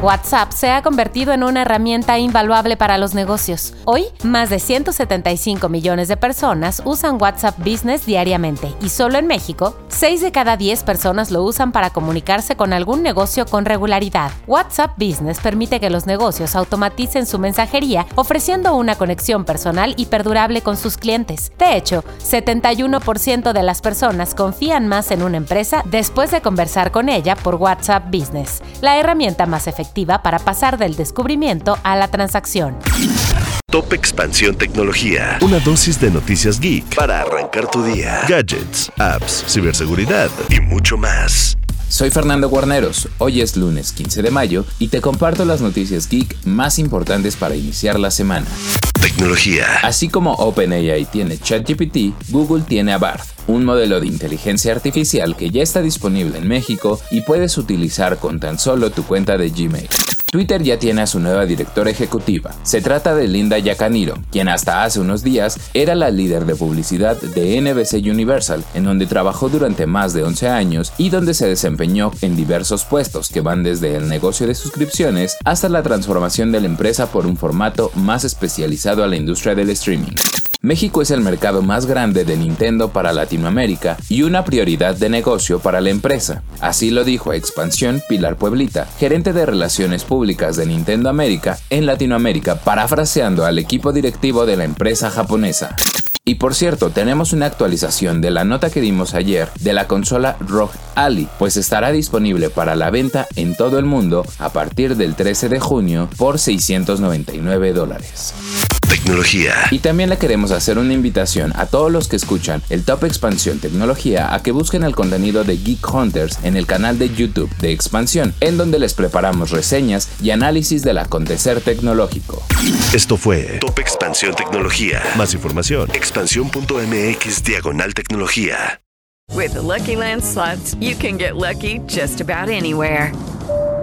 WhatsApp se ha convertido en una herramienta invaluable para los negocios. Hoy, más de 175 millones de personas usan WhatsApp Business diariamente y solo en México, 6 de cada 10 personas lo usan para comunicarse con algún negocio con regularidad. WhatsApp Business permite que los negocios automaticen su mensajería ofreciendo una conexión personal y perdurable con sus clientes. De hecho, 71% de las personas confían más en una empresa después de conversar con ella por WhatsApp Business, la herramienta más efectiva para pasar del descubrimiento a la transacción. Top Expansión Tecnología. Una dosis de noticias geek para arrancar tu día. Gadgets, apps, ciberseguridad y mucho más. Soy Fernando Guarneros, hoy es lunes 15 de mayo y te comparto las noticias geek más importantes para iniciar la semana. Tecnología. Así como OpenAI tiene ChatGPT, Google tiene a Bard, un modelo de inteligencia artificial que ya está disponible en México y puedes utilizar con tan solo tu cuenta de Gmail. Twitter ya tiene a su nueva directora ejecutiva. Se trata de Linda Yacaniro, quien hasta hace unos días era la líder de publicidad de NBC Universal, en donde trabajó durante más de 11 años y donde se desempeñó en diversos puestos que van desde el negocio de suscripciones hasta la transformación de la empresa por un formato más especializado a la industria del streaming. México es el mercado más grande de Nintendo para Latinoamérica y una prioridad de negocio para la empresa. Así lo dijo a Expansión Pilar Pueblita, gerente de Relaciones Públicas de Nintendo América en Latinoamérica, parafraseando al equipo directivo de la empresa japonesa. Y por cierto, tenemos una actualización de la nota que dimos ayer de la consola ROG Ally, pues estará disponible para la venta en todo el mundo a partir del 13 de junio por 699 dólares tecnología. Y también le queremos hacer una invitación a todos los que escuchan el Top Expansión Tecnología a que busquen el contenido de Geek Hunters en el canal de YouTube de Expansión, en donde les preparamos reseñas y análisis del acontecer tecnológico. Esto fue Top Expansión Tecnología. Más información, expansión.mx diagonal tecnología. With Lucky Land slots, you can get lucky just about anywhere.